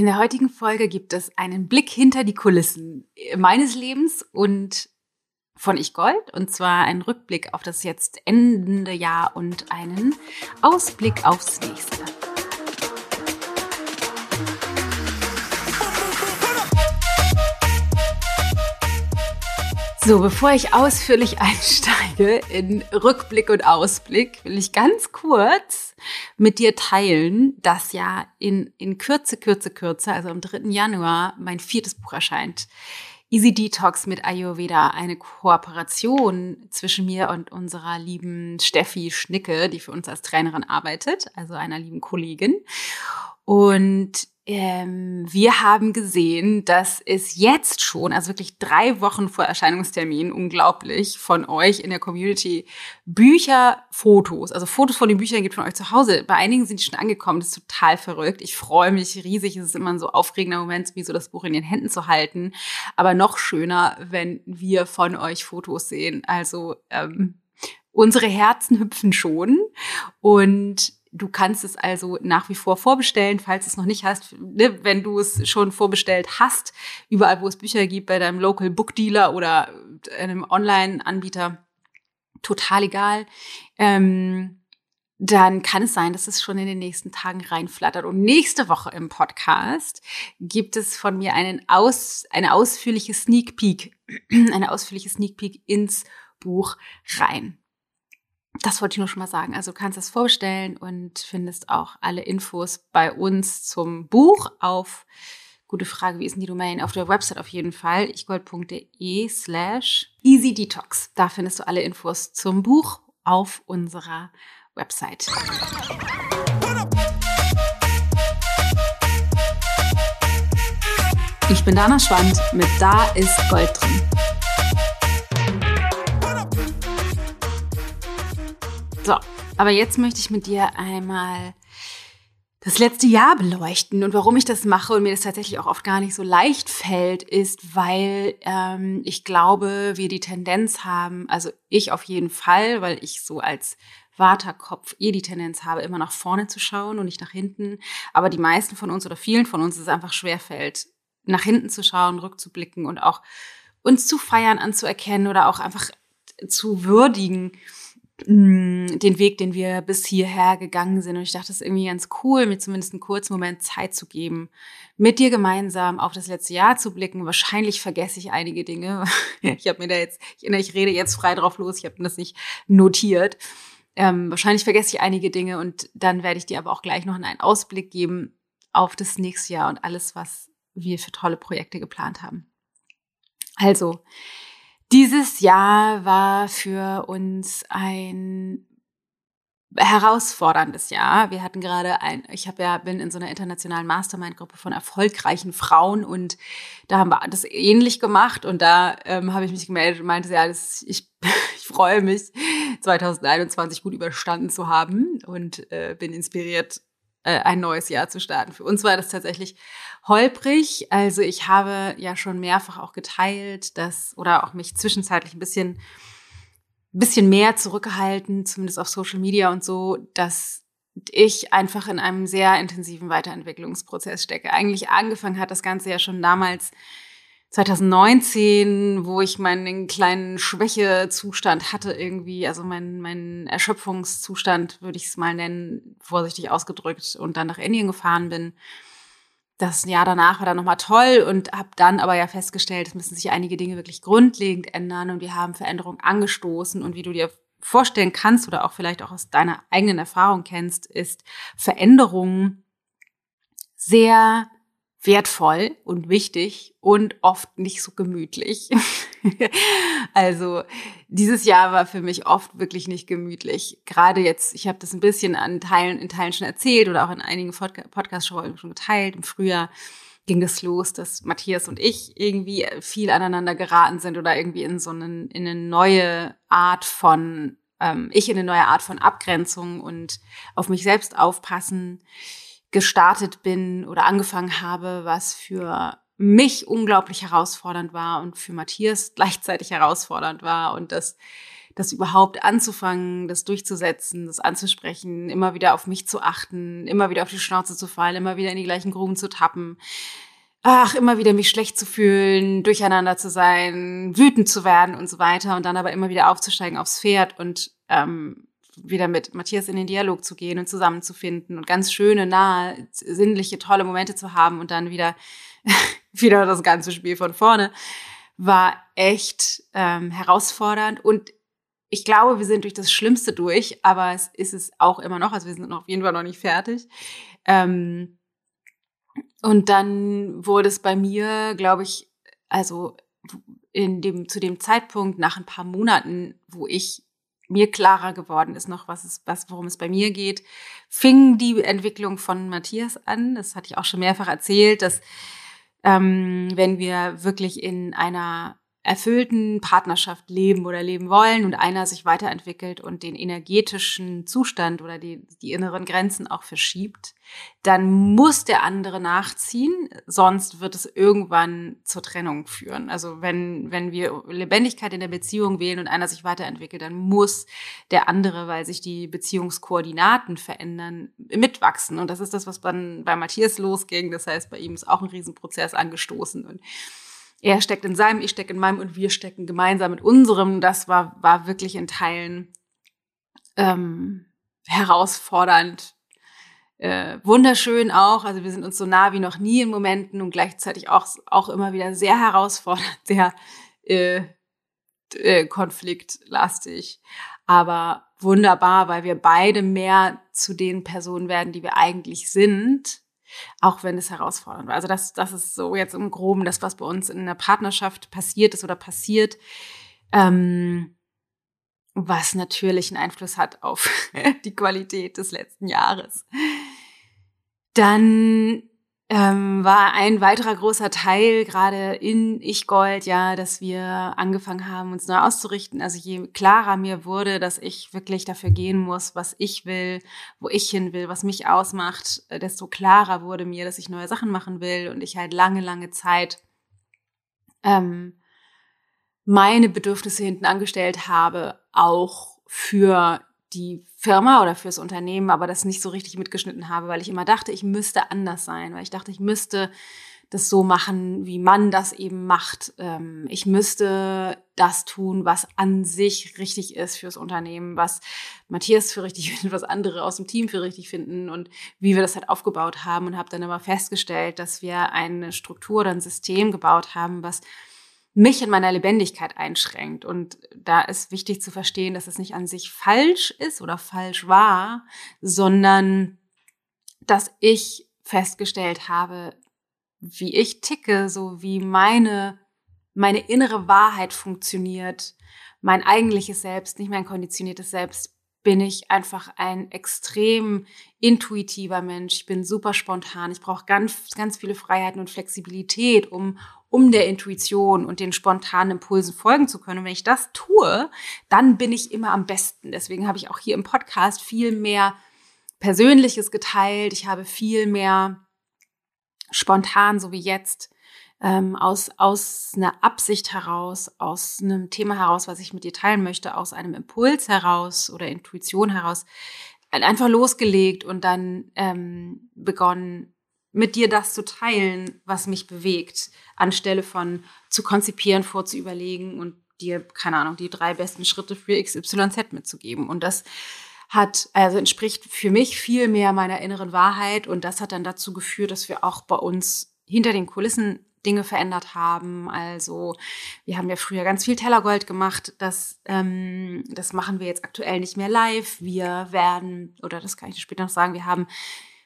In der heutigen Folge gibt es einen Blick hinter die Kulissen meines Lebens und von Ich Gold und zwar einen Rückblick auf das jetzt endende Jahr und einen Ausblick aufs nächste. So, bevor ich ausführlich einsteige in Rückblick und Ausblick, will ich ganz kurz mit dir teilen, dass ja in, in Kürze, Kürze, Kürze, also am 3. Januar, mein viertes Buch erscheint. Easy Detox mit Ayurveda, eine Kooperation zwischen mir und unserer lieben Steffi Schnicke, die für uns als Trainerin arbeitet, also einer lieben Kollegin. Und ähm, wir haben gesehen, dass es jetzt schon, also wirklich drei Wochen vor Erscheinungstermin, unglaublich, von euch in der Community Bücher, Fotos, also Fotos von den Büchern gibt von euch zu Hause. Bei einigen sind die schon angekommen, das ist total verrückt. Ich freue mich riesig. Es ist immer ein so aufregender Moment, wie so das Buch in den Händen zu halten. Aber noch schöner, wenn wir von euch Fotos sehen. Also ähm, unsere Herzen hüpfen schon und Du kannst es also nach wie vor vorbestellen, falls du es noch nicht hast. Ne, wenn du es schon vorbestellt hast, überall, wo es Bücher gibt, bei deinem Local Book Dealer oder einem Online-Anbieter, total egal. Ähm, dann kann es sein, dass es schon in den nächsten Tagen reinflattert. Und nächste Woche im Podcast gibt es von mir einen aus, eine ausführliche Sneak Peek, eine ausführliche Sneak Peek ins Buch rein. Das wollte ich nur schon mal sagen. Also du kannst das vorbestellen und findest auch alle Infos bei uns zum Buch auf Gute Frage, wie ist denn die Domain? Auf der Website auf jeden Fall, ichgold.de slash easy detox. Da findest du alle Infos zum Buch auf unserer Website. Ich bin Dana Schwand mit Da ist Gold drin. So, aber jetzt möchte ich mit dir einmal das letzte Jahr beleuchten. Und warum ich das mache und mir das tatsächlich auch oft gar nicht so leicht fällt, ist, weil ähm, ich glaube, wir die Tendenz haben, also ich auf jeden Fall, weil ich so als Waterkopf eh die Tendenz habe, immer nach vorne zu schauen und nicht nach hinten. Aber die meisten von uns oder vielen von uns ist es einfach schwerfällt, nach hinten zu schauen, rückzublicken und auch uns zu feiern, anzuerkennen oder auch einfach zu würdigen den Weg, den wir bis hierher gegangen sind. Und ich dachte, es ist irgendwie ganz cool, mir zumindest einen kurzen Moment Zeit zu geben, mit dir gemeinsam auf das letzte Jahr zu blicken. Wahrscheinlich vergesse ich einige Dinge. Ich habe mir da jetzt, ich, ich rede jetzt frei drauf los, ich habe das nicht notiert. Ähm, wahrscheinlich vergesse ich einige Dinge und dann werde ich dir aber auch gleich noch einen Ausblick geben auf das nächste Jahr und alles, was wir für tolle Projekte geplant haben. Also, dieses Jahr war für uns ein herausforderndes Jahr. Wir hatten gerade ein, ich habe ja bin in so einer internationalen Mastermind-Gruppe von erfolgreichen Frauen und da haben wir das ähnlich gemacht und da ähm, habe ich mich gemeldet und meinte, ja, das, ich, ich freue mich, 2021 gut überstanden zu haben und äh, bin inspiriert, äh, ein neues Jahr zu starten. Für uns war das tatsächlich holprig. Also ich habe ja schon mehrfach auch geteilt, dass oder auch mich zwischenzeitlich ein bisschen bisschen mehr zurückgehalten, zumindest auf Social Media und so, dass ich einfach in einem sehr intensiven Weiterentwicklungsprozess stecke. Eigentlich angefangen hat das Ganze ja schon damals 2019, wo ich meinen kleinen Schwächezustand hatte irgendwie, also meinen mein Erschöpfungszustand, würde ich es mal nennen, vorsichtig ausgedrückt, und dann nach Indien gefahren bin. Das Jahr danach war dann nochmal toll und habe dann aber ja festgestellt, es müssen sich einige Dinge wirklich grundlegend ändern und wir haben Veränderungen angestoßen und wie du dir vorstellen kannst oder auch vielleicht auch aus deiner eigenen Erfahrung kennst, ist Veränderung sehr wertvoll und wichtig und oft nicht so gemütlich. also dieses Jahr war für mich oft wirklich nicht gemütlich. Gerade jetzt, ich habe das ein bisschen an Teilen, in Teilen schon erzählt oder auch in einigen Podcast-Folgen schon geteilt. Im Frühjahr ging es los, dass Matthias und ich irgendwie viel aneinander geraten sind oder irgendwie in so einen, in eine neue Art von, ähm, ich in eine neue Art von Abgrenzung und auf mich selbst aufpassen gestartet bin oder angefangen habe, was für mich unglaublich herausfordernd war und für Matthias gleichzeitig herausfordernd war und das das überhaupt anzufangen, das durchzusetzen, das anzusprechen, immer wieder auf mich zu achten, immer wieder auf die Schnauze zu fallen, immer wieder in die gleichen Gruben zu tappen. Ach, immer wieder mich schlecht zu fühlen, durcheinander zu sein, wütend zu werden und so weiter und dann aber immer wieder aufzusteigen aufs Pferd und ähm, wieder mit Matthias in den Dialog zu gehen und zusammenzufinden und ganz schöne, nahe, sinnliche, tolle Momente zu haben und dann wieder, wieder das ganze Spiel von vorne, war echt ähm, herausfordernd. Und ich glaube, wir sind durch das Schlimmste durch, aber es ist es auch immer noch, also wir sind auf jeden Fall noch nicht fertig. Ähm, und dann wurde es bei mir, glaube ich, also in dem, zu dem Zeitpunkt nach ein paar Monaten, wo ich mir klarer geworden ist noch, was es, was, worum es bei mir geht, fing die Entwicklung von Matthias an. Das hatte ich auch schon mehrfach erzählt, dass ähm, wenn wir wirklich in einer erfüllten Partnerschaft leben oder leben wollen und einer sich weiterentwickelt und den energetischen Zustand oder die, die inneren Grenzen auch verschiebt, dann muss der andere nachziehen, sonst wird es irgendwann zur Trennung führen. Also wenn, wenn wir Lebendigkeit in der Beziehung wählen und einer sich weiterentwickelt, dann muss der andere, weil sich die Beziehungskoordinaten verändern, mitwachsen. Und das ist das, was dann bei Matthias losging. Das heißt, bei ihm ist auch ein Riesenprozess angestoßen. Und er steckt in seinem, ich stecke in meinem und wir stecken gemeinsam mit unserem. Das war, war wirklich in Teilen ähm, herausfordernd. Äh, wunderschön auch. Also wir sind uns so nah wie noch nie in Momenten und gleichzeitig auch, auch immer wieder sehr herausfordernd, sehr äh, äh, konfliktlastig. Aber wunderbar, weil wir beide mehr zu den Personen werden, die wir eigentlich sind auch wenn es herausfordernd war. Also das, das ist so jetzt im Groben das, was bei uns in der Partnerschaft passiert ist oder passiert, ähm, was natürlich einen Einfluss hat auf die Qualität des letzten Jahres. Dann ähm, war ein weiterer großer Teil gerade in Ich Gold, ja, dass wir angefangen haben, uns neu auszurichten. Also je klarer mir wurde, dass ich wirklich dafür gehen muss, was ich will, wo ich hin will, was mich ausmacht, äh, desto klarer wurde mir, dass ich neue Sachen machen will und ich halt lange, lange Zeit ähm, meine Bedürfnisse hinten angestellt habe, auch für die Firma oder fürs Unternehmen, aber das nicht so richtig mitgeschnitten habe, weil ich immer dachte, ich müsste anders sein, weil ich dachte, ich müsste das so machen, wie man das eben macht. Ähm, ich müsste das tun, was an sich richtig ist fürs Unternehmen, was Matthias für richtig findet, was andere aus dem Team für richtig finden und wie wir das halt aufgebaut haben und habe dann aber festgestellt, dass wir eine Struktur oder ein System gebaut haben, was mich in meiner Lebendigkeit einschränkt. Und da ist wichtig zu verstehen, dass es nicht an sich falsch ist oder falsch war, sondern dass ich festgestellt habe, wie ich ticke, so wie meine, meine innere Wahrheit funktioniert, mein eigentliches Selbst, nicht mein konditioniertes Selbst, bin ich einfach ein extrem intuitiver Mensch. Ich bin super spontan. Ich brauche ganz, ganz viele Freiheiten und Flexibilität, um, um der Intuition und den spontanen Impulsen folgen zu können. Und wenn ich das tue, dann bin ich immer am besten. Deswegen habe ich auch hier im Podcast viel mehr Persönliches geteilt. Ich habe viel mehr spontan, so wie jetzt, ähm, aus, aus einer Absicht heraus, aus einem Thema heraus, was ich mit dir teilen möchte, aus einem Impuls heraus oder Intuition heraus, einfach losgelegt und dann ähm, begonnen, mit dir das zu teilen, was mich bewegt, anstelle von zu konzipieren, vorzuüberlegen und dir, keine Ahnung, die drei besten Schritte für XYZ mitzugeben. Und das hat, also entspricht für mich viel mehr meiner inneren Wahrheit und das hat dann dazu geführt, dass wir auch bei uns hinter den Kulissen Dinge verändert haben. Also wir haben ja früher ganz viel Tellergold gemacht. Das, ähm, das machen wir jetzt aktuell nicht mehr live. Wir werden, oder das kann ich später noch sagen, wir haben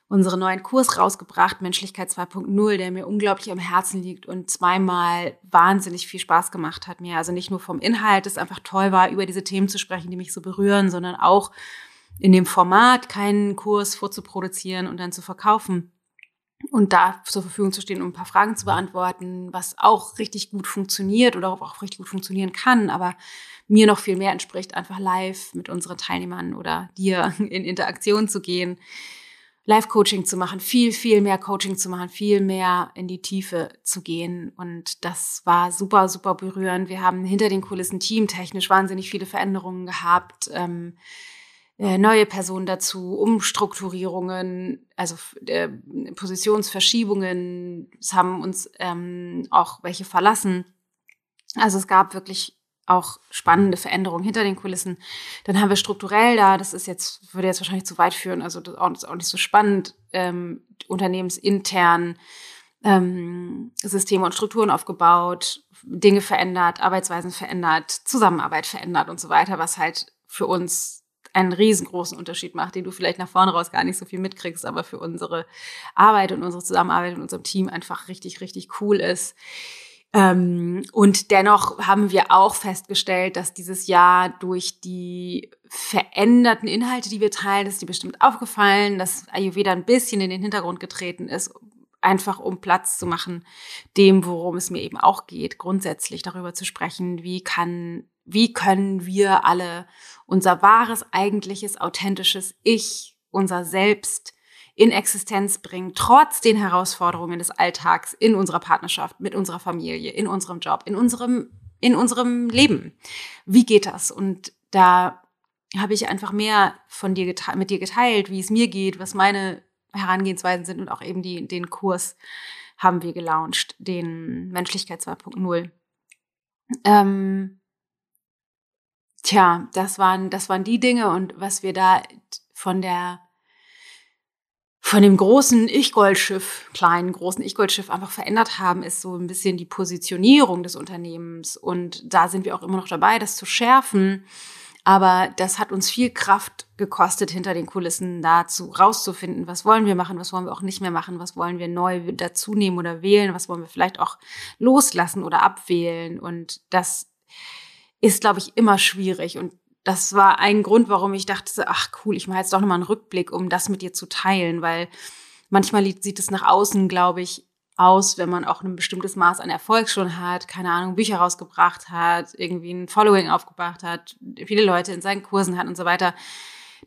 unseren neuen Kurs rausgebracht, Menschlichkeit 2.0, der mir unglaublich am Herzen liegt und zweimal wahnsinnig viel Spaß gemacht hat mir. Also nicht nur vom Inhalt, es einfach toll war, über diese Themen zu sprechen, die mich so berühren, sondern auch in dem Format keinen Kurs vorzuproduzieren und dann zu verkaufen und da zur Verfügung zu stehen, um ein paar Fragen zu beantworten, was auch richtig gut funktioniert oder auch richtig gut funktionieren kann, aber mir noch viel mehr entspricht, einfach live mit unseren Teilnehmern oder dir in Interaktion zu gehen Live-Coaching zu machen, viel, viel mehr Coaching zu machen, viel mehr in die Tiefe zu gehen. Und das war super, super berührend. Wir haben hinter den Kulissen teamtechnisch wahnsinnig viele Veränderungen gehabt. Ähm, äh, neue Personen dazu, Umstrukturierungen, also äh, Positionsverschiebungen. Es haben uns ähm, auch welche verlassen. Also es gab wirklich auch spannende Veränderungen hinter den Kulissen. Dann haben wir strukturell da, das ist jetzt, würde jetzt wahrscheinlich zu weit führen, also das ist auch nicht so spannend, ähm, unternehmensintern ähm, Systeme und Strukturen aufgebaut, Dinge verändert, Arbeitsweisen verändert, Zusammenarbeit verändert und so weiter, was halt für uns einen riesengroßen Unterschied macht, den du vielleicht nach vorne raus gar nicht so viel mitkriegst, aber für unsere Arbeit und unsere Zusammenarbeit in unserem Team einfach richtig, richtig cool ist. Ähm, und dennoch haben wir auch festgestellt, dass dieses Jahr durch die veränderten Inhalte, die wir teilen, ist dir bestimmt aufgefallen, dass Ayurveda ein bisschen in den Hintergrund getreten ist, einfach um Platz zu machen, dem, worum es mir eben auch geht, grundsätzlich darüber zu sprechen, wie kann, wie können wir alle unser wahres, eigentliches, authentisches Ich, unser Selbst in Existenz bringen, trotz den Herausforderungen des Alltags in unserer Partnerschaft, mit unserer Familie, in unserem Job, in unserem, in unserem Leben. Wie geht das? Und da habe ich einfach mehr von dir mit dir geteilt, wie es mir geht, was meine Herangehensweisen sind und auch eben die, den Kurs haben wir gelauncht, den Menschlichkeit 2.0. Ähm, tja, das waren, das waren die Dinge und was wir da von der von dem großen Ich-Goldschiff, kleinen großen Ich-Goldschiff einfach verändert haben, ist so ein bisschen die Positionierung des Unternehmens. Und da sind wir auch immer noch dabei, das zu schärfen. Aber das hat uns viel Kraft gekostet, hinter den Kulissen dazu rauszufinden, was wollen wir machen, was wollen wir auch nicht mehr machen, was wollen wir neu dazunehmen oder wählen, was wollen wir vielleicht auch loslassen oder abwählen. Und das ist, glaube ich, immer schwierig. Und das war ein Grund, warum ich dachte, ach cool, ich mache jetzt doch nochmal einen Rückblick, um das mit dir zu teilen, weil manchmal sieht es nach außen, glaube ich, aus, wenn man auch ein bestimmtes Maß an Erfolg schon hat, keine Ahnung, Bücher rausgebracht hat, irgendwie ein Following aufgebracht hat, viele Leute in seinen Kursen hat und so weiter,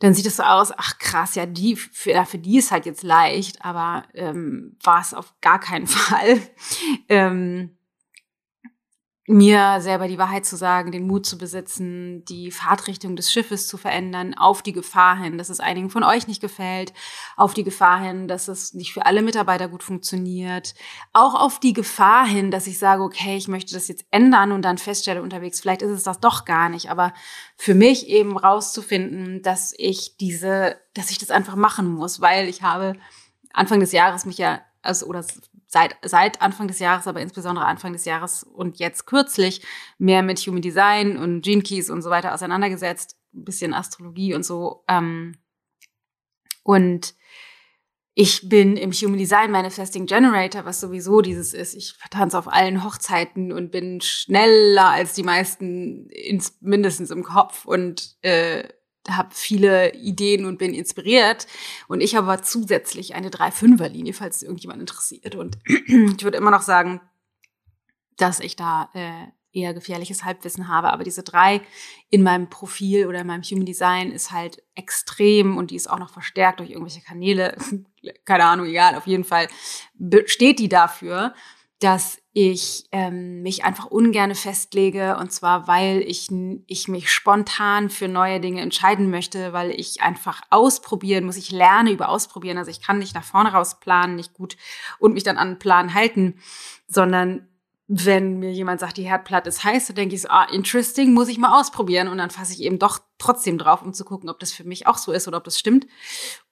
dann sieht es so aus, ach krass, ja, die, für, für die ist halt jetzt leicht, aber ähm, war es auf gar keinen Fall. ähm, mir selber die Wahrheit zu sagen, den Mut zu besitzen, die Fahrtrichtung des Schiffes zu verändern, auf die Gefahr hin, dass es einigen von euch nicht gefällt, auf die Gefahr hin, dass es nicht für alle Mitarbeiter gut funktioniert, auch auf die Gefahr hin, dass ich sage, okay, ich möchte das jetzt ändern und dann feststelle unterwegs, vielleicht ist es das doch gar nicht, aber für mich eben rauszufinden, dass ich diese, dass ich das einfach machen muss, weil ich habe Anfang des Jahres mich ja also oder seit, seit Anfang des Jahres, aber insbesondere Anfang des Jahres und jetzt kürzlich mehr mit Human Design und Gene Keys und so weiter auseinandergesetzt, ein bisschen Astrologie und so. Ähm, und ich bin im Human Design Manifesting Generator, was sowieso dieses ist. Ich tanze auf allen Hochzeiten und bin schneller als die meisten, ins, mindestens im Kopf und äh, habe viele Ideen und bin inspiriert. Und ich habe zusätzlich eine 3-5er-Linie, falls irgendjemand interessiert. Und ich würde immer noch sagen, dass ich da äh, eher gefährliches Halbwissen habe. Aber diese drei in meinem Profil oder in meinem Human Design ist halt extrem und die ist auch noch verstärkt durch irgendwelche Kanäle. Keine Ahnung, egal. Auf jeden Fall steht die dafür, dass ich ähm, mich einfach ungerne festlege und zwar, weil ich, ich mich spontan für neue Dinge entscheiden möchte, weil ich einfach ausprobieren muss. Ich lerne über Ausprobieren. Also ich kann nicht nach vorne raus planen, nicht gut und mich dann an den Plan halten, sondern wenn mir jemand sagt, die Herdplatte ist heiß, dann denke ich so, ah, interesting, muss ich mal ausprobieren. Und dann fasse ich eben doch trotzdem drauf, um zu gucken, ob das für mich auch so ist oder ob das stimmt.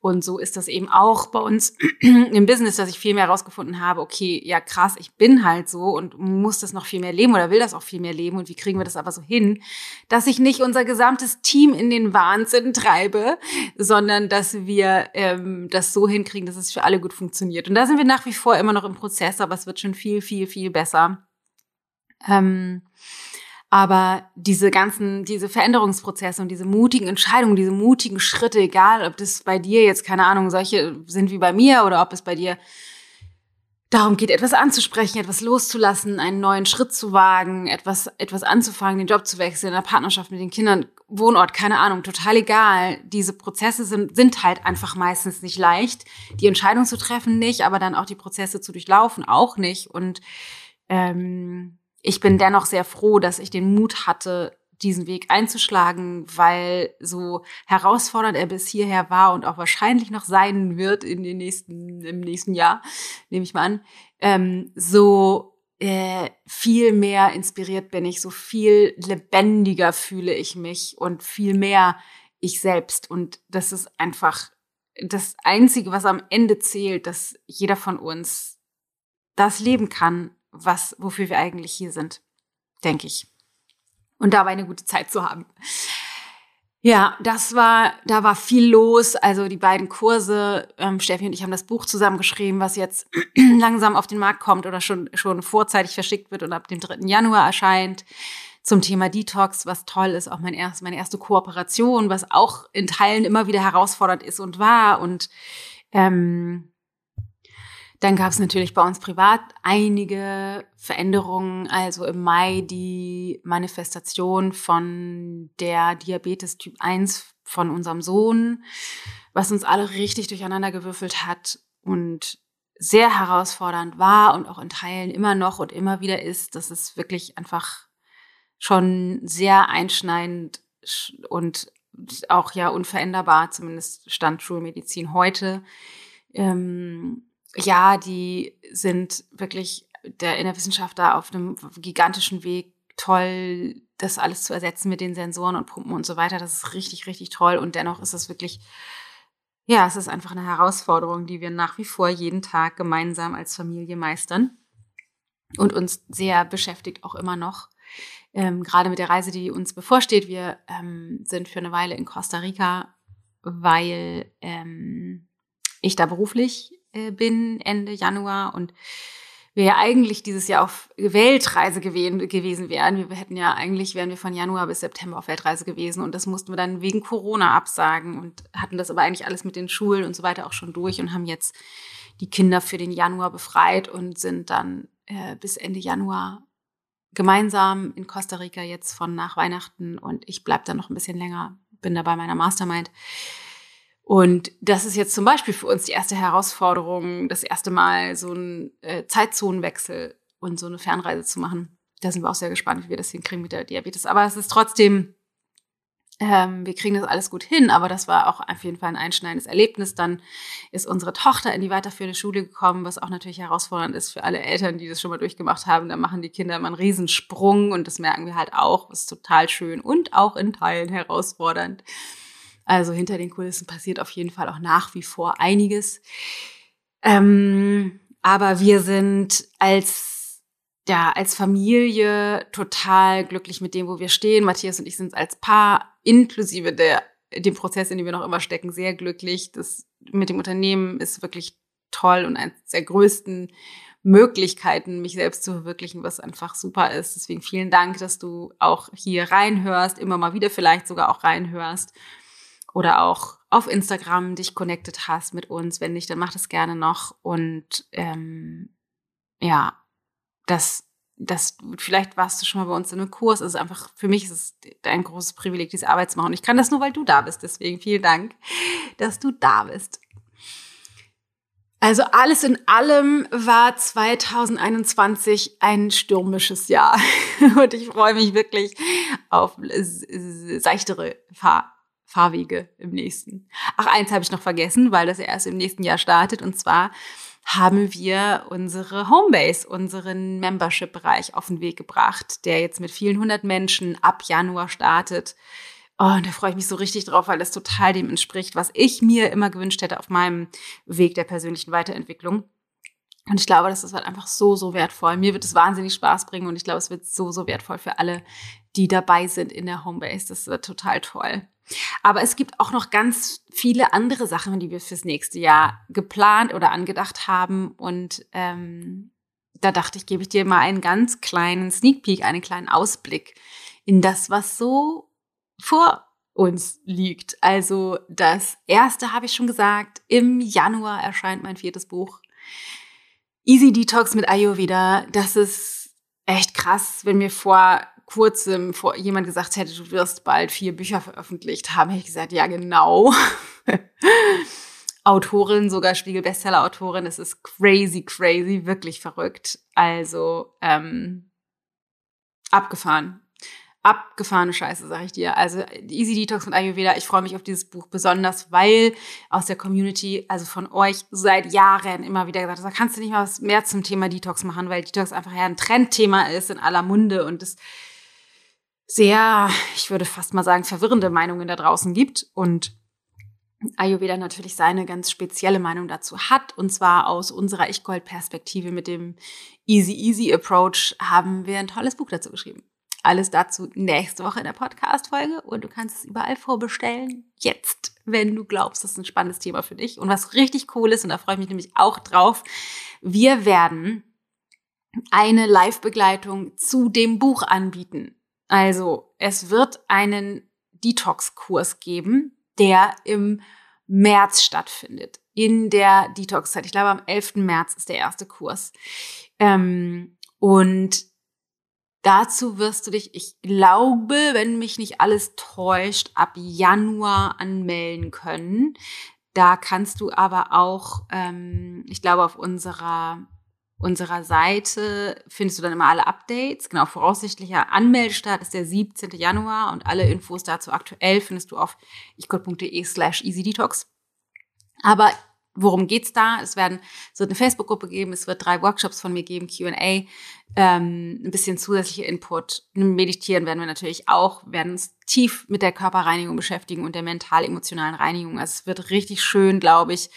Und so ist das eben auch bei uns im Business, dass ich viel mehr herausgefunden habe, okay, ja krass, ich bin halt so und muss das noch viel mehr leben oder will das auch viel mehr leben. Und wie kriegen wir das aber so hin, dass ich nicht unser gesamtes Team in den Wahnsinn treibe, sondern dass wir ähm, das so hinkriegen, dass es für alle gut funktioniert. Und da sind wir nach wie vor immer noch im Prozess, aber es wird schon viel, viel, viel besser. Ähm, aber diese ganzen, diese Veränderungsprozesse und diese mutigen Entscheidungen, diese mutigen Schritte, egal ob das bei dir jetzt, keine Ahnung, solche sind wie bei mir oder ob es bei dir darum geht, etwas anzusprechen, etwas loszulassen, einen neuen Schritt zu wagen, etwas, etwas anzufangen, den Job zu wechseln, in der Partnerschaft mit den Kindern, Wohnort, keine Ahnung, total egal. Diese Prozesse sind, sind halt einfach meistens nicht leicht. Die Entscheidung zu treffen nicht, aber dann auch die Prozesse zu durchlaufen auch nicht. Und ähm, ich bin dennoch sehr froh, dass ich den Mut hatte, diesen Weg einzuschlagen, weil so herausfordernd er bis hierher war und auch wahrscheinlich noch sein wird in den nächsten, im nächsten Jahr, nehme ich mal an, ähm, so äh, viel mehr inspiriert bin ich, so viel lebendiger fühle ich mich und viel mehr ich selbst. Und das ist einfach das Einzige, was am Ende zählt, dass jeder von uns das leben kann, was, wofür wir eigentlich hier sind, denke ich. Und dabei eine gute Zeit zu haben. Ja, das war, da war viel los. Also die beiden Kurse, ähm, Steffi und ich haben das Buch zusammengeschrieben, was jetzt langsam auf den Markt kommt oder schon, schon vorzeitig verschickt wird und ab dem 3. Januar erscheint zum Thema Detox, was toll ist, auch mein erst, meine erste Kooperation, was auch in Teilen immer wieder herausfordernd ist und war. Und ähm, dann gab es natürlich bei uns privat einige Veränderungen. Also im Mai die Manifestation von der Diabetes Typ 1 von unserem Sohn, was uns alle richtig durcheinander gewürfelt hat und sehr herausfordernd war und auch in Teilen immer noch und immer wieder ist. Das ist wirklich einfach schon sehr einschneidend und auch ja unveränderbar, zumindest stand Schulmedizin heute. Ähm, ja, die sind wirklich der in der Wissenschaft da auf einem gigantischen Weg toll, das alles zu ersetzen mit den Sensoren und Pumpen und so weiter. Das ist richtig, richtig toll. Und dennoch ist es wirklich, ja, es ist einfach eine Herausforderung, die wir nach wie vor jeden Tag gemeinsam als Familie meistern und uns sehr beschäftigt auch immer noch. Ähm, gerade mit der Reise, die uns bevorsteht. Wir ähm, sind für eine Weile in Costa Rica, weil ähm, ich da beruflich bin Ende Januar und wir ja eigentlich dieses Jahr auf Weltreise gewesen, gewesen wären. Wir hätten ja eigentlich, wären wir von Januar bis September auf Weltreise gewesen und das mussten wir dann wegen Corona absagen und hatten das aber eigentlich alles mit den Schulen und so weiter auch schon durch und haben jetzt die Kinder für den Januar befreit und sind dann äh, bis Ende Januar gemeinsam in Costa Rica jetzt von nach Weihnachten und ich bleib da noch ein bisschen länger, bin da bei meiner Mastermind und das ist jetzt zum Beispiel für uns die erste Herausforderung, das erste Mal so einen äh, Zeitzonenwechsel und so eine Fernreise zu machen. Da sind wir auch sehr gespannt, wie wir das hinkriegen mit der Diabetes. Aber es ist trotzdem, ähm, wir kriegen das alles gut hin, aber das war auch auf jeden Fall ein einschneidendes Erlebnis. Dann ist unsere Tochter in die weiterführende Schule gekommen, was auch natürlich herausfordernd ist für alle Eltern, die das schon mal durchgemacht haben. Da machen die Kinder immer einen Riesensprung und das merken wir halt auch. Ist total schön und auch in Teilen herausfordernd. Also hinter den Kulissen passiert auf jeden Fall auch nach wie vor einiges. Ähm, aber wir sind als, ja, als Familie total glücklich mit dem, wo wir stehen. Matthias und ich sind als Paar inklusive der, dem Prozess, in dem wir noch immer stecken, sehr glücklich. Das mit dem Unternehmen ist wirklich toll und eines der größten Möglichkeiten, mich selbst zu verwirklichen, was einfach super ist. Deswegen vielen Dank, dass du auch hier reinhörst, immer mal wieder vielleicht sogar auch reinhörst oder auch auf Instagram dich connected hast mit uns. Wenn nicht, dann mach das gerne noch. Und ähm, ja, das, das, vielleicht warst du schon mal bei uns in einem Kurs. Es ist einfach, für mich ist es ein großes Privileg, diese Arbeit zu machen. Und ich kann das nur, weil du da bist. Deswegen vielen Dank, dass du da bist. Also alles in allem war 2021 ein stürmisches Jahr. Und ich freue mich wirklich auf seichtere Fahr Fahrwege im nächsten. Ach, eins habe ich noch vergessen, weil das erst im nächsten Jahr startet. Und zwar haben wir unsere Homebase, unseren Membership-Bereich auf den Weg gebracht, der jetzt mit vielen hundert Menschen ab Januar startet. Oh, und da freue ich mich so richtig drauf, weil das total dem entspricht, was ich mir immer gewünscht hätte auf meinem Weg der persönlichen Weiterentwicklung. Und ich glaube, das ist halt einfach so, so wertvoll. Mir wird es wahnsinnig Spaß bringen und ich glaube, es wird so, so wertvoll für alle, die dabei sind in der Homebase. Das wird total toll. Aber es gibt auch noch ganz viele andere Sachen, die wir fürs nächste Jahr geplant oder angedacht haben. Und ähm, da dachte ich, gebe ich dir mal einen ganz kleinen Sneak Peek, einen kleinen Ausblick in das, was so vor uns liegt. Also das erste habe ich schon gesagt, im Januar erscheint mein viertes Buch. Easy Detox mit Ayurveda. Das ist echt krass, wenn mir vor kurzem vor jemand gesagt hätte, du wirst bald vier Bücher veröffentlicht haben, hätte ich gesagt, ja genau. Autorin, sogar Spiegel-Bestseller-Autorin. Es ist crazy, crazy, wirklich verrückt. Also ähm, abgefahren. Abgefahrene Scheiße, sag ich dir. Also Easy Detox und Ayurveda, ich freue mich auf dieses Buch besonders, weil aus der Community, also von euch seit Jahren immer wieder gesagt, da kannst du nicht mal was mehr zum Thema Detox machen, weil Detox einfach ja ein Trendthema ist in aller Munde und es sehr, ich würde fast mal sagen, verwirrende Meinungen da draußen gibt. Und Ayurveda natürlich seine ganz spezielle Meinung dazu hat. Und zwar aus unserer Ich-Gold-Perspektive mit dem Easy-Easy-Approach haben wir ein tolles Buch dazu geschrieben. Alles dazu nächste Woche in der Podcast-Folge und du kannst es überall vorbestellen. Jetzt, wenn du glaubst, das ist ein spannendes Thema für dich. Und was richtig cool ist, und da freue ich mich nämlich auch drauf, wir werden eine Live-Begleitung zu dem Buch anbieten. Also, es wird einen Detox-Kurs geben, der im März stattfindet, in der Detox-Zeit. Ich glaube, am 11. März ist der erste Kurs. Ähm, und dazu wirst du dich, ich glaube, wenn mich nicht alles täuscht, ab Januar anmelden können. Da kannst du aber auch, ähm, ich glaube, auf unserer unserer Seite findest du dann immer alle Updates. Genau, voraussichtlicher Anmeldestart ist der 17. Januar und alle Infos dazu aktuell findest du auf ichgott.de slash easydetox. Aber worum geht's da? Es werden, es wird eine Facebook-Gruppe geben, es wird drei Workshops von mir geben, Q&A, ähm, ein bisschen zusätzlicher Input. Meditieren werden wir natürlich auch, werden uns tief mit der Körperreinigung beschäftigen und der mental-emotionalen Reinigung. Also es wird richtig schön, glaube ich.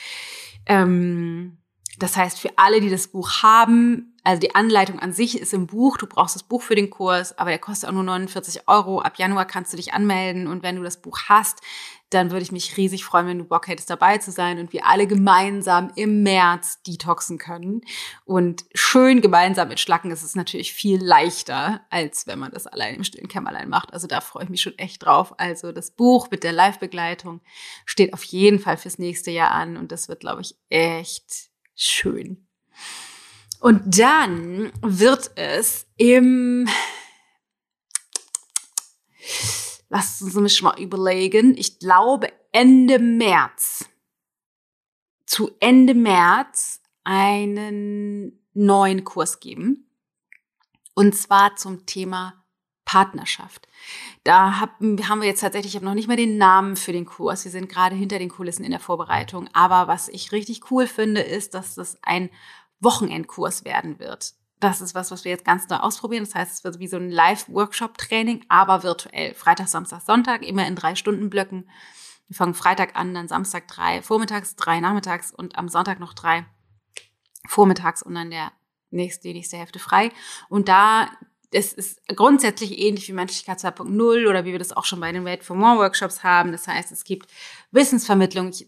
Ähm, das heißt, für alle, die das Buch haben, also die Anleitung an sich ist im Buch, du brauchst das Buch für den Kurs, aber der kostet auch nur 49 Euro. Ab Januar kannst du dich anmelden und wenn du das Buch hast, dann würde ich mich riesig freuen, wenn du Bock hättest, dabei zu sein und wir alle gemeinsam im März detoxen können. Und schön gemeinsam mit Schlacken ist es natürlich viel leichter, als wenn man das allein im stillen Kämmerlein macht. Also da freue ich mich schon echt drauf. Also das Buch mit der Live-Begleitung steht auf jeden Fall fürs nächste Jahr an und das wird, glaube ich, echt schön. Und dann wird es im, lasst uns mich mal überlegen, ich glaube Ende März, zu Ende März einen neuen Kurs geben. Und zwar zum Thema Partnerschaft. Da haben, wir jetzt tatsächlich, ich habe noch nicht mal den Namen für den Kurs. Wir sind gerade hinter den Kulissen in der Vorbereitung. Aber was ich richtig cool finde, ist, dass das ein Wochenendkurs werden wird. Das ist was, was wir jetzt ganz neu ausprobieren. Das heißt, es wird wie so ein Live-Workshop-Training, aber virtuell. Freitag, Samstag, Sonntag, immer in drei Stunden Blöcken. Wir fangen Freitag an, dann Samstag drei, vormittags drei, nachmittags und am Sonntag noch drei vormittags und dann der nächste, die nächste Hälfte frei. Und da es ist grundsätzlich ähnlich wie Menschlichkeit 2.0 oder wie wir das auch schon bei den Wait for More Workshops haben. Das heißt, es gibt Wissensvermittlung. Ich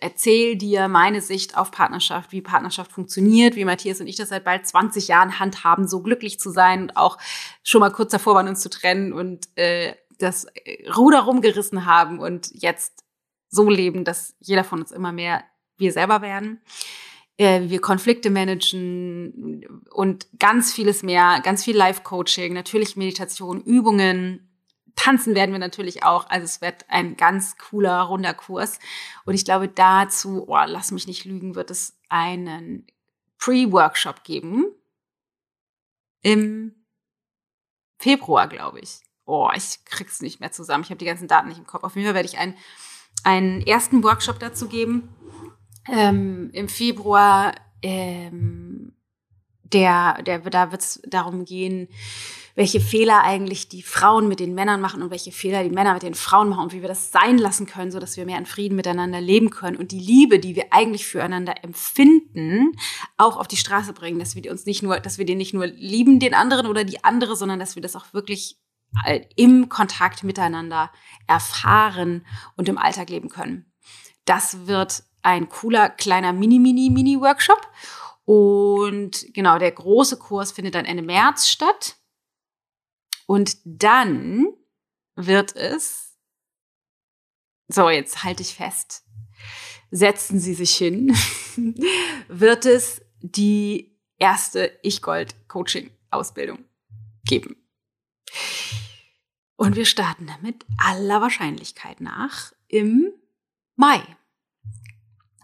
erzähle dir meine Sicht auf Partnerschaft, wie Partnerschaft funktioniert, wie Matthias und ich das seit bald 20 Jahren handhaben, so glücklich zu sein und auch schon mal kurz davor waren, uns zu trennen und äh, das Ruder rumgerissen haben und jetzt so leben, dass jeder von uns immer mehr wir selber werden äh, wie wir Konflikte managen und ganz vieles mehr, ganz viel Live-Coaching, natürlich Meditation, Übungen. Tanzen werden wir natürlich auch. Also es wird ein ganz cooler, runder Kurs. Und ich glaube, dazu, oh, lass mich nicht lügen, wird es einen Pre-Workshop geben. Im Februar, glaube ich. Oh, ich krieg's nicht mehr zusammen. Ich habe die ganzen Daten nicht im Kopf. Auf jeden Fall werde ich einen, einen ersten Workshop dazu geben ähm, im Februar, ähm, der, der, da wird es darum gehen, welche Fehler eigentlich die Frauen mit den Männern machen und welche Fehler die Männer mit den Frauen machen und wie wir das sein lassen können, so dass wir mehr in Frieden miteinander leben können und die Liebe, die wir eigentlich füreinander empfinden, auch auf die Straße bringen, dass wir uns nicht nur, dass wir den nicht nur lieben, den anderen oder die andere, sondern dass wir das auch wirklich äh, im Kontakt miteinander erfahren und im Alltag leben können. Das wird ein cooler kleiner Mini-Mini-Mini-Workshop. Und genau, der große Kurs findet dann Ende März statt. Und dann wird es, so jetzt halte ich fest, setzen Sie sich hin, wird es die erste Ich-Gold-Coaching-Ausbildung geben. Und wir starten damit aller Wahrscheinlichkeit nach im Mai.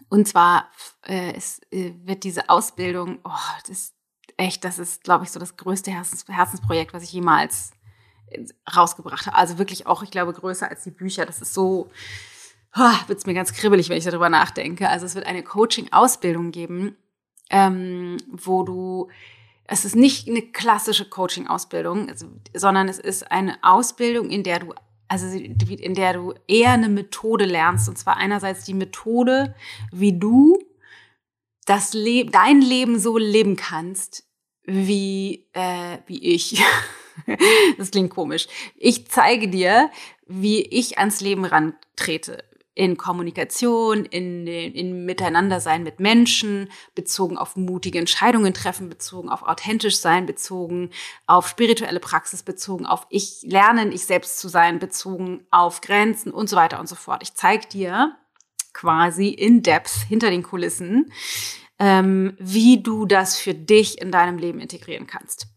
Und zwar äh, es, äh, wird diese Ausbildung, oh, das ist echt, das ist, glaube ich, so das größte Herzens Herzensprojekt, was ich jemals äh, rausgebracht habe. Also wirklich auch, ich glaube, größer als die Bücher. Das ist so, oh, wird es mir ganz kribbelig, wenn ich darüber nachdenke. Also es wird eine Coaching-Ausbildung geben, ähm, wo du es ist nicht eine klassische Coaching-Ausbildung, also, sondern es ist eine Ausbildung, in der du also in der du eher eine Methode lernst. Und zwar einerseits die Methode, wie du das Leben, dein Leben so leben kannst, wie, äh, wie ich. das klingt komisch. Ich zeige dir, wie ich ans Leben rantrete in Kommunikation, in, in Miteinandersein mit Menschen, bezogen auf mutige Entscheidungen treffen, bezogen auf authentisch sein, bezogen auf spirituelle Praxis, bezogen auf ich lernen, ich selbst zu sein, bezogen auf Grenzen und so weiter und so fort. Ich zeige dir quasi in Depth hinter den Kulissen, ähm, wie du das für dich in deinem Leben integrieren kannst.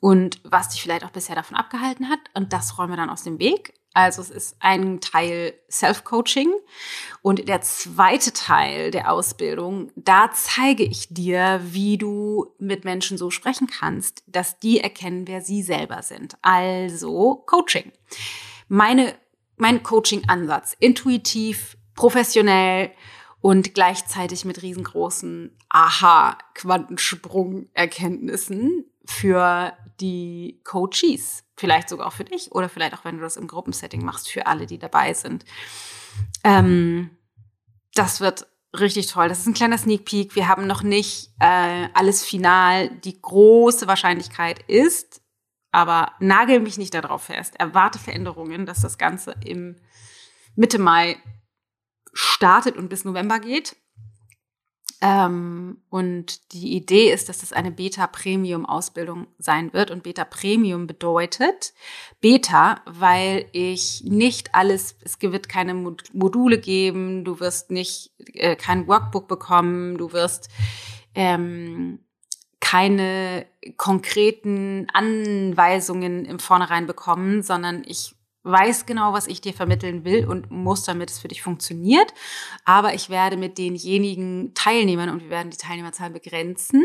Und was dich vielleicht auch bisher davon abgehalten hat. Und das räumen wir dann aus dem Weg. Also es ist ein Teil Self-Coaching und der zweite Teil der Ausbildung, da zeige ich dir, wie du mit Menschen so sprechen kannst, dass die erkennen, wer sie selber sind. Also Coaching. Meine, mein Coaching-Ansatz, intuitiv, professionell und gleichzeitig mit riesengroßen Aha-Quantensprung-Erkenntnissen für die Coaches. Vielleicht sogar auch für dich oder vielleicht auch, wenn du das im Gruppensetting machst, für alle, die dabei sind. Ähm, das wird richtig toll. Das ist ein kleiner Sneak Peek. Wir haben noch nicht äh, alles final. Die große Wahrscheinlichkeit ist, aber nagel mich nicht darauf fest. Erwarte Veränderungen, dass das Ganze im Mitte Mai startet und bis November geht. Ähm, und die Idee ist, dass das eine Beta-Premium-Ausbildung sein wird. Und Beta-Premium bedeutet Beta, weil ich nicht alles, es wird keine Module geben, du wirst nicht äh, kein Workbook bekommen, du wirst ähm, keine konkreten Anweisungen im Vornherein bekommen, sondern ich weiß genau, was ich dir vermitteln will und muss, damit es für dich funktioniert. Aber ich werde mit denjenigen Teilnehmern, und wir werden die Teilnehmerzahl begrenzen,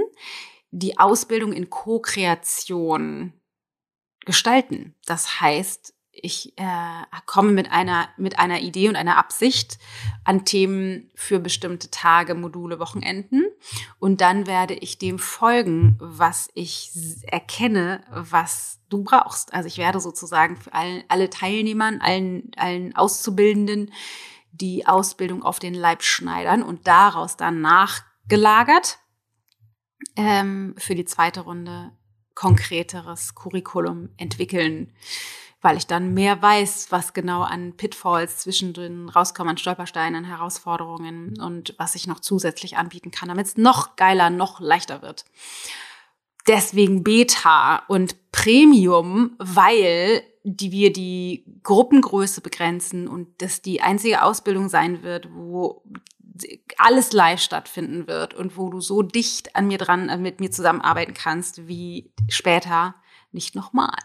die Ausbildung in Co-Kreation gestalten. Das heißt, ich äh, komme mit einer, mit einer Idee und einer Absicht an Themen für bestimmte Tage, Module, Wochenenden. Und dann werde ich dem folgen, was ich erkenne, was du brauchst. Also ich werde sozusagen für alle, alle Teilnehmern, allen, allen Auszubildenden die Ausbildung auf den Leib schneidern und daraus dann nachgelagert ähm, für die zweite Runde konkreteres Curriculum entwickeln weil ich dann mehr weiß, was genau an Pitfalls zwischendrin rauskommen, an Stolpersteinen, Herausforderungen und was ich noch zusätzlich anbieten kann, damit es noch geiler, noch leichter wird. Deswegen Beta und Premium, weil die wir die Gruppengröße begrenzen und das die einzige Ausbildung sein wird, wo alles live stattfinden wird und wo du so dicht an mir dran, äh, mit mir zusammenarbeiten kannst, wie später nicht nochmal.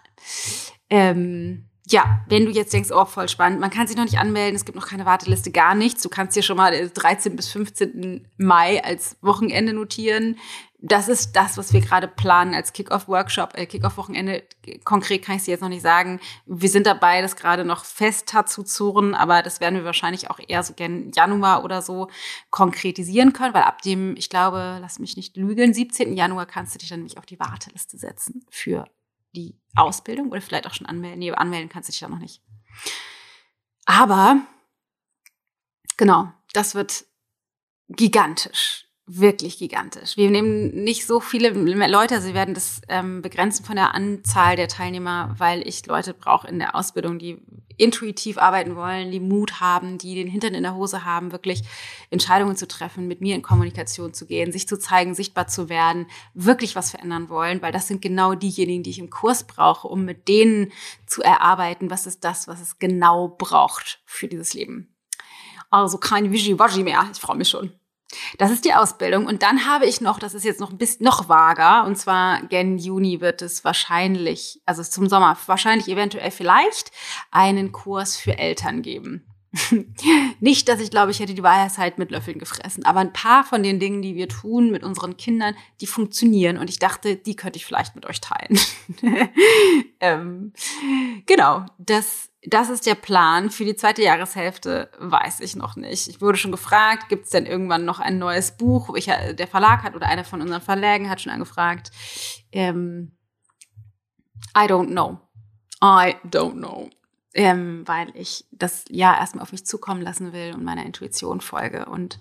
Ähm, ja, wenn du jetzt denkst, oh, voll spannend, man kann sich noch nicht anmelden, es gibt noch keine Warteliste, gar nichts. Du kannst dir schon mal 13. bis 15. Mai als Wochenende notieren. Das ist das, was wir gerade planen als Kick-Off-Workshop, äh, Kick-Off-Wochenende. Konkret kann ich dir jetzt noch nicht sagen. Wir sind dabei, das gerade noch fest zu zurren, aber das werden wir wahrscheinlich auch eher so gern Januar oder so konkretisieren können, weil ab dem, ich glaube, lass mich nicht lügen, 17. Januar kannst du dich dann nämlich auf die Warteliste setzen für die Ausbildung oder vielleicht auch schon anmelden. Nee, anmelden kannst du dich da noch nicht. Aber genau, das wird gigantisch wirklich gigantisch. Wir nehmen nicht so viele Leute, also wir werden das ähm, begrenzen von der Anzahl der Teilnehmer, weil ich Leute brauche in der Ausbildung, die intuitiv arbeiten wollen, die Mut haben, die den Hintern in der Hose haben, wirklich Entscheidungen zu treffen, mit mir in Kommunikation zu gehen, sich zu zeigen, sichtbar zu werden, wirklich was verändern wollen, weil das sind genau diejenigen, die ich im Kurs brauche, um mit denen zu erarbeiten, was ist das, was es genau braucht für dieses Leben. Also kein Wischiwaschi mehr. Ich freue mich schon. Das ist die Ausbildung. Und dann habe ich noch, das ist jetzt noch ein bisschen noch vager, und zwar gen Juni wird es wahrscheinlich, also zum Sommer, wahrscheinlich eventuell vielleicht einen Kurs für Eltern geben. Nicht, dass ich glaube, ich hätte die Weisheit mit Löffeln gefressen, aber ein paar von den Dingen, die wir tun mit unseren Kindern, die funktionieren und ich dachte, die könnte ich vielleicht mit euch teilen. ähm, genau, das, das ist der Plan. Für die zweite Jahreshälfte weiß ich noch nicht. Ich wurde schon gefragt, gibt es denn irgendwann noch ein neues Buch? Ich, der Verlag hat oder einer von unseren Verlägen hat schon angefragt. Ähm, I don't know. I don't know ähm, weil ich das ja erstmal auf mich zukommen lassen will und meiner Intuition folge. Und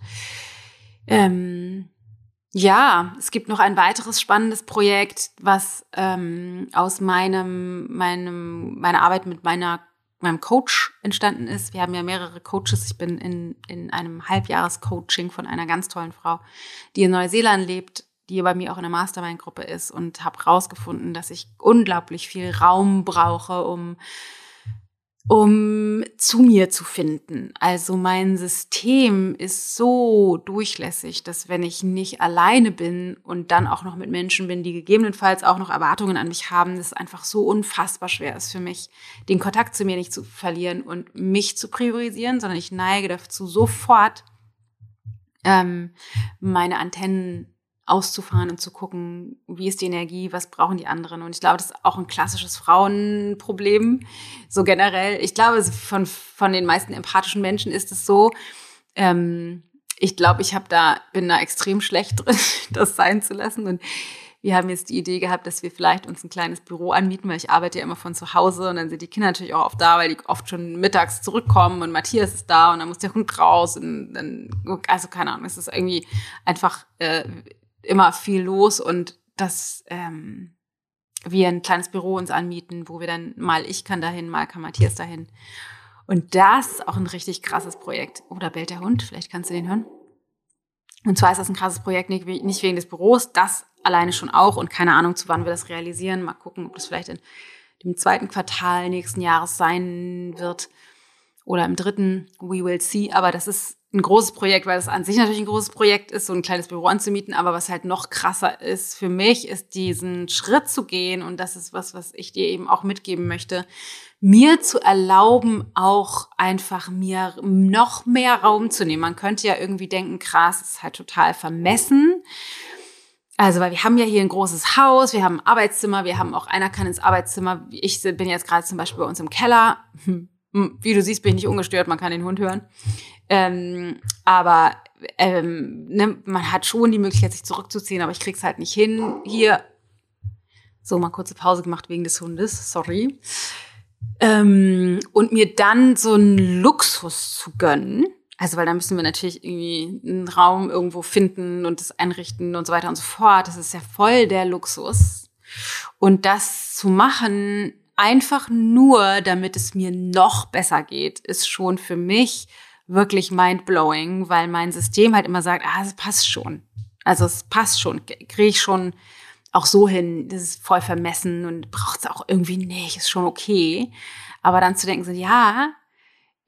ähm, ja, es gibt noch ein weiteres spannendes Projekt, was ähm, aus meinem, meinem, meiner Arbeit mit meiner meinem Coach entstanden ist. Wir haben ja mehrere Coaches. Ich bin in, in einem Halbjahres-Coaching von einer ganz tollen Frau, die in Neuseeland lebt, die bei mir auch in der Mastermind-Gruppe ist und habe rausgefunden, dass ich unglaublich viel Raum brauche, um um zu mir zu finden. Also mein System ist so durchlässig, dass wenn ich nicht alleine bin und dann auch noch mit Menschen bin, die gegebenenfalls auch noch Erwartungen an mich haben, das einfach so unfassbar schwer ist für mich, den Kontakt zu mir nicht zu verlieren und mich zu priorisieren, sondern ich neige dazu sofort ähm, meine Antennen auszufahren und zu gucken, wie ist die Energie, was brauchen die anderen. Und ich glaube, das ist auch ein klassisches Frauenproblem, so generell. Ich glaube, von, von den meisten empathischen Menschen ist es so, ähm, ich glaube, ich habe da, bin da extrem schlecht drin, das sein zu lassen. Und wir haben jetzt die Idee gehabt, dass wir vielleicht uns ein kleines Büro anmieten, weil ich arbeite ja immer von zu Hause und dann sind die Kinder natürlich auch oft da, weil die oft schon mittags zurückkommen und Matthias ist da und dann muss der Hund raus und dann, also keine Ahnung, es ist irgendwie einfach äh, immer viel los und dass ähm, wir ein kleines Büro uns anmieten, wo wir dann mal ich kann dahin, mal kann Matthias dahin. Und das ist auch ein richtig krasses Projekt. Oder bellt der Hund? Vielleicht kannst du den hören. Und zwar ist das ein krasses Projekt, nicht, nicht wegen des Büros, das alleine schon auch und keine Ahnung, zu wann wir das realisieren. Mal gucken, ob das vielleicht in dem zweiten Quartal nächsten Jahres sein wird oder im dritten. We will see. Aber das ist ein großes Projekt, weil es an sich natürlich ein großes Projekt ist, so ein kleines Büro anzumieten. Aber was halt noch krasser ist für mich, ist diesen Schritt zu gehen. Und das ist was, was ich dir eben auch mitgeben möchte. Mir zu erlauben, auch einfach mir noch mehr Raum zu nehmen. Man könnte ja irgendwie denken, krass, ist halt total vermessen. Also, weil wir haben ja hier ein großes Haus, wir haben ein Arbeitszimmer, wir haben auch einer kann ins Arbeitszimmer. Ich bin jetzt gerade zum Beispiel bei uns im Keller. Hm, wie du siehst, bin ich nicht ungestört, man kann den Hund hören. Ähm, aber ähm, ne, man hat schon die Möglichkeit, sich zurückzuziehen, aber ich krieg's halt nicht hin. Hier, so mal kurze Pause gemacht wegen des Hundes, sorry. Ähm, und mir dann so einen Luxus zu gönnen. Also, weil da müssen wir natürlich irgendwie einen Raum irgendwo finden und das einrichten und so weiter und so fort. Das ist ja voll der Luxus. Und das zu machen, einfach nur, damit es mir noch besser geht, ist schon für mich wirklich mindblowing, weil mein System halt immer sagt, ah, es passt schon. Also es passt schon, kriege ich schon auch so hin, das ist voll vermessen und braucht es auch irgendwie nicht, ist schon okay. Aber dann zu denken so, ja,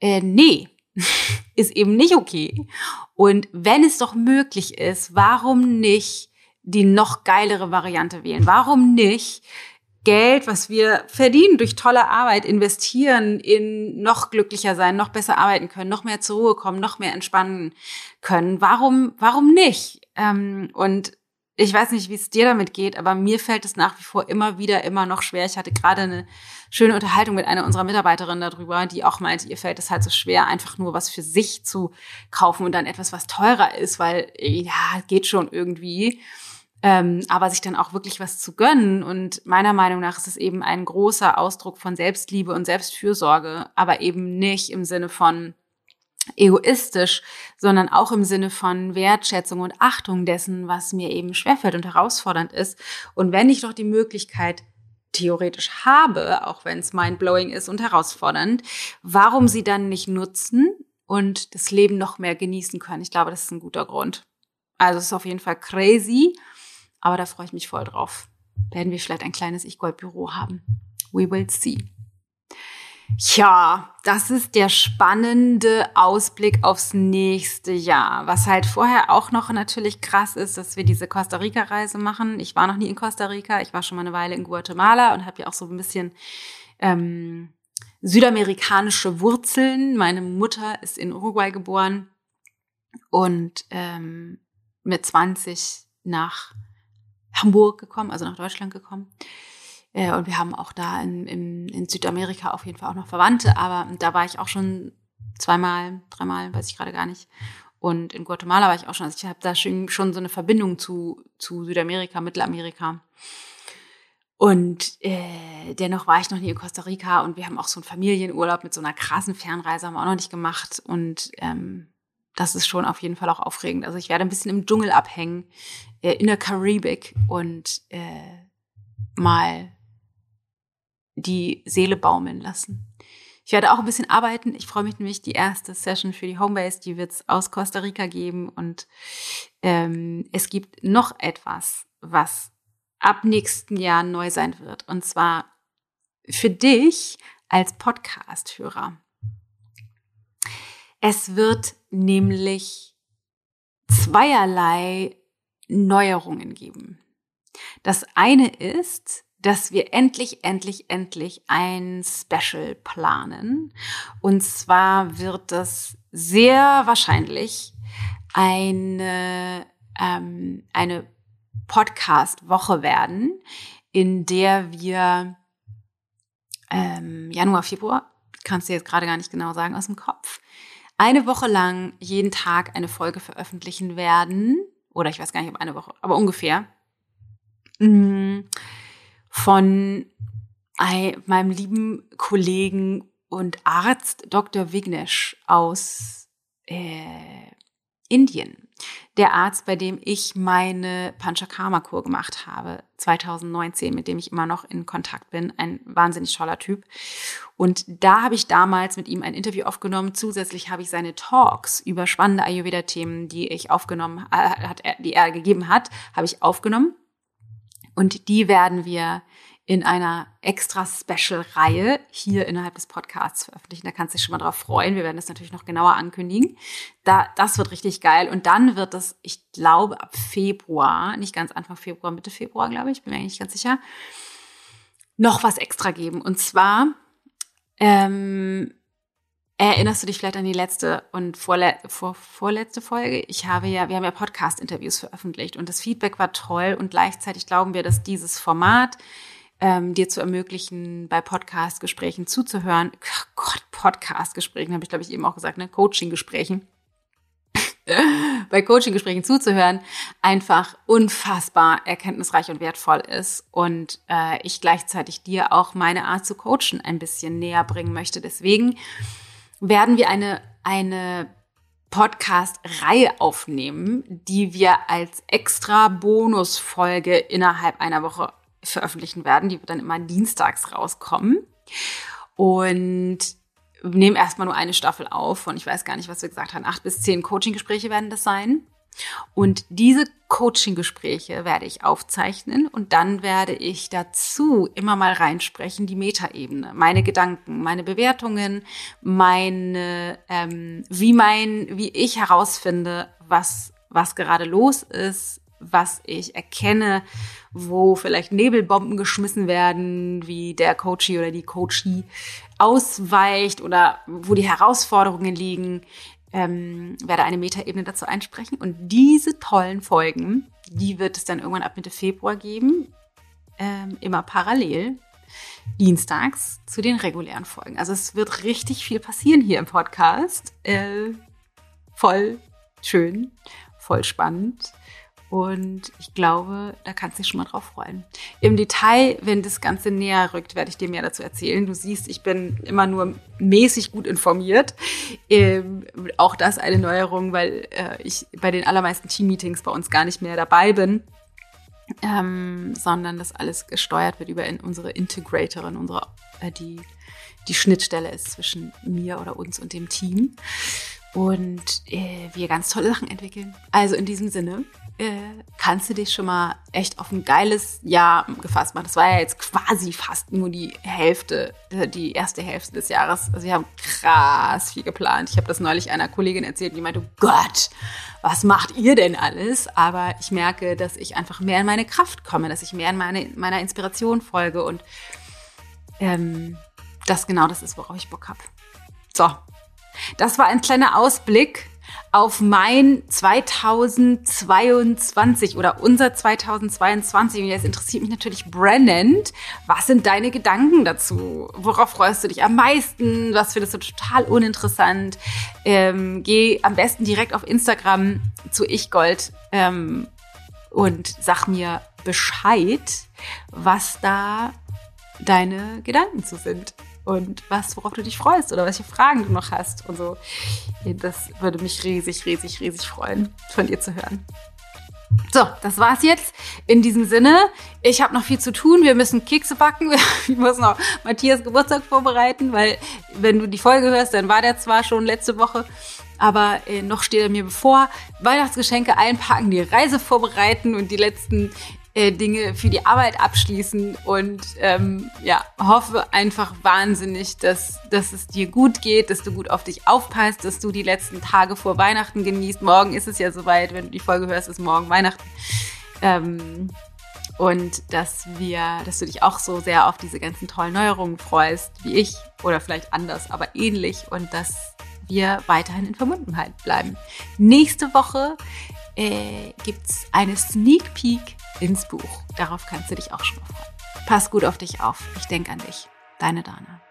äh, nee, ist eben nicht okay. Und wenn es doch möglich ist, warum nicht die noch geilere Variante wählen? Warum nicht Geld, was wir verdienen durch tolle Arbeit, investieren in noch glücklicher sein, noch besser arbeiten können, noch mehr zur Ruhe kommen, noch mehr entspannen können. Warum, warum nicht? Ähm, und ich weiß nicht, wie es dir damit geht, aber mir fällt es nach wie vor immer wieder immer noch schwer. Ich hatte gerade eine schöne Unterhaltung mit einer unserer Mitarbeiterinnen darüber, die auch meinte, ihr fällt es halt so schwer, einfach nur was für sich zu kaufen und dann etwas, was teurer ist, weil ja, geht schon irgendwie ähm, aber sich dann auch wirklich was zu gönnen. Und meiner Meinung nach ist es eben ein großer Ausdruck von Selbstliebe und Selbstfürsorge, aber eben nicht im Sinne von egoistisch, sondern auch im Sinne von Wertschätzung und Achtung dessen, was mir eben schwerfällt und herausfordernd ist. Und wenn ich doch die Möglichkeit theoretisch habe, auch wenn es mindblowing ist und herausfordernd, warum sie dann nicht nutzen und das Leben noch mehr genießen können? Ich glaube, das ist ein guter Grund. Also es ist auf jeden Fall crazy aber da freue ich mich voll drauf. Werden wir vielleicht ein kleines Ich-Gold-Büro haben. We will see. Ja, das ist der spannende Ausblick aufs nächste Jahr. Was halt vorher auch noch natürlich krass ist, dass wir diese Costa Rica-Reise machen. Ich war noch nie in Costa Rica, ich war schon mal eine Weile in Guatemala und habe ja auch so ein bisschen ähm, südamerikanische Wurzeln. Meine Mutter ist in Uruguay geboren und ähm, mit 20 nach Hamburg gekommen, also nach Deutschland gekommen. Äh, und wir haben auch da in, in, in Südamerika auf jeden Fall auch noch Verwandte, aber da war ich auch schon zweimal, dreimal, weiß ich gerade gar nicht. Und in Guatemala war ich auch schon. Also ich habe da schon, schon so eine Verbindung zu, zu Südamerika, Mittelamerika. Und äh, dennoch war ich noch nie in Costa Rica und wir haben auch so einen Familienurlaub mit so einer krassen Fernreise, haben wir auch noch nicht gemacht. Und ähm, das ist schon auf jeden Fall auch aufregend. Also ich werde ein bisschen im Dschungel abhängen, äh, in der Karibik und äh, mal die Seele baumeln lassen. Ich werde auch ein bisschen arbeiten. Ich freue mich nämlich, die erste Session für die Homebase, die wird es aus Costa Rica geben. Und ähm, es gibt noch etwas, was ab nächsten Jahr neu sein wird. Und zwar für dich als Podcast-Hörer. Es wird nämlich zweierlei Neuerungen geben. Das eine ist, dass wir endlich, endlich, endlich ein Special planen. Und zwar wird es sehr wahrscheinlich eine, ähm, eine Podcast-Woche werden, in der wir ähm, Januar, Februar, kannst du jetzt gerade gar nicht genau sagen aus dem Kopf, eine Woche lang jeden Tag eine Folge veröffentlichen werden. Oder ich weiß gar nicht, ob eine Woche, aber ungefähr. Mhm von meinem lieben Kollegen und Arzt Dr. Vignesh aus äh, Indien. Der Arzt, bei dem ich meine Panchakarma-Kur gemacht habe, 2019, mit dem ich immer noch in Kontakt bin. Ein wahnsinnig toller Typ. Und da habe ich damals mit ihm ein Interview aufgenommen. Zusätzlich habe ich seine Talks über spannende Ayurveda-Themen, die ich aufgenommen äh, hat, die er gegeben hat, habe ich aufgenommen und die werden wir in einer extra Special-Reihe hier innerhalb des Podcasts veröffentlichen. Da kannst du dich schon mal drauf freuen. Wir werden das natürlich noch genauer ankündigen. Da, das wird richtig geil. Und dann wird es, ich glaube, ab Februar, nicht ganz Anfang Februar, Mitte Februar, glaube ich, bin mir eigentlich ganz sicher, noch was extra geben. Und zwar ähm, Erinnerst du dich vielleicht an die letzte und vorle vor, vorletzte Folge? Ich habe ja, wir haben ja Podcast-Interviews veröffentlicht und das Feedback war toll und gleichzeitig glauben wir, dass dieses Format ähm, dir zu ermöglichen, bei Podcast-Gesprächen zuzuhören. Oh Gott, Podcast-Gesprächen habe ich, glaube ich, eben auch gesagt, ne? Coaching-Gesprächen. bei Coaching-Gesprächen zuzuhören, einfach unfassbar erkenntnisreich und wertvoll ist und äh, ich gleichzeitig dir auch meine Art zu coachen ein bisschen näher bringen möchte. Deswegen werden wir eine, eine Podcast-Reihe aufnehmen, die wir als extra Bonusfolge innerhalb einer Woche veröffentlichen werden. Die dann immer dienstags rauskommen. Und nehmen erstmal nur eine Staffel auf und ich weiß gar nicht, was wir gesagt haben. Acht bis zehn Coaching-Gespräche werden das sein. Und diese Coaching-Gespräche werde ich aufzeichnen und dann werde ich dazu immer mal reinsprechen, die Metaebene, meine Gedanken, meine Bewertungen, meine, ähm, wie mein, wie ich herausfinde, was, was gerade los ist, was ich erkenne, wo vielleicht Nebelbomben geschmissen werden, wie der Coachie oder die Coachie ausweicht oder wo die Herausforderungen liegen, ähm, werde eine Metaebene dazu einsprechen. Und diese tollen Folgen, die wird es dann irgendwann ab Mitte Februar geben, ähm, immer parallel, dienstags zu den regulären Folgen. Also es wird richtig viel passieren hier im Podcast. Äh, voll schön, voll spannend. Und ich glaube, da kannst du dich schon mal drauf freuen. Im Detail, wenn das Ganze näher rückt, werde ich dir mehr dazu erzählen. Du siehst, ich bin immer nur mäßig gut informiert. Ähm, auch das eine Neuerung, weil äh, ich bei den allermeisten Team-Meetings bei uns gar nicht mehr dabei bin. Ähm, sondern das alles gesteuert wird über in unsere Integratorin, unsere, äh, die, die Schnittstelle ist zwischen mir oder uns und dem Team. Und äh, wir ganz tolle Sachen entwickeln. Also in diesem Sinne, äh, kannst du dich schon mal echt auf ein geiles Jahr gefasst machen. Das war ja jetzt quasi fast nur die Hälfte, äh, die erste Hälfte des Jahres. Also wir haben krass viel geplant. Ich habe das neulich einer Kollegin erzählt, die meinte, oh Gott, was macht ihr denn alles? Aber ich merke, dass ich einfach mehr in meine Kraft komme, dass ich mehr in meine, meiner Inspiration folge und ähm, das genau das ist, worauf ich Bock habe. So, das war ein kleiner Ausblick auf mein 2022 oder unser 2022. Und jetzt interessiert mich natürlich brennend. Was sind deine Gedanken dazu? Worauf freust du dich am meisten? Was findest du total uninteressant? Ähm, geh am besten direkt auf Instagram zu ichgold ähm, und sag mir Bescheid, was da deine Gedanken zu sind und was, worauf du dich freust oder welche Fragen du noch hast und so. Das würde mich riesig, riesig, riesig freuen, von dir zu hören. So, das war's jetzt. In diesem Sinne, ich habe noch viel zu tun. Wir müssen Kekse backen. Ich muss noch Matthias Geburtstag vorbereiten, weil wenn du die Folge hörst, dann war der zwar schon letzte Woche, aber äh, noch steht er mir bevor. Weihnachtsgeschenke einpacken, die Reise vorbereiten und die letzten äh, Dinge für die Arbeit abschließen und ähm, ja, hoffe einfach wahnsinnig, dass, dass es dir gut geht, dass du gut auf dich aufpasst, dass du die letzten Tage vor Weihnachten genießt. Morgen ist es ja soweit, wenn du die Folge hörst, ist morgen Weihnachten. Ähm, und dass wir, dass du dich auch so sehr auf diese ganzen tollen Neuerungen freust, wie ich oder vielleicht anders, aber ähnlich und dass wir weiterhin in Verbundenheit bleiben. Nächste Woche äh, gibt es eine Sneak Peek ins Buch. Darauf kannst du dich auch schon freuen. Pass gut auf dich auf. Ich denke an dich. Deine Dana.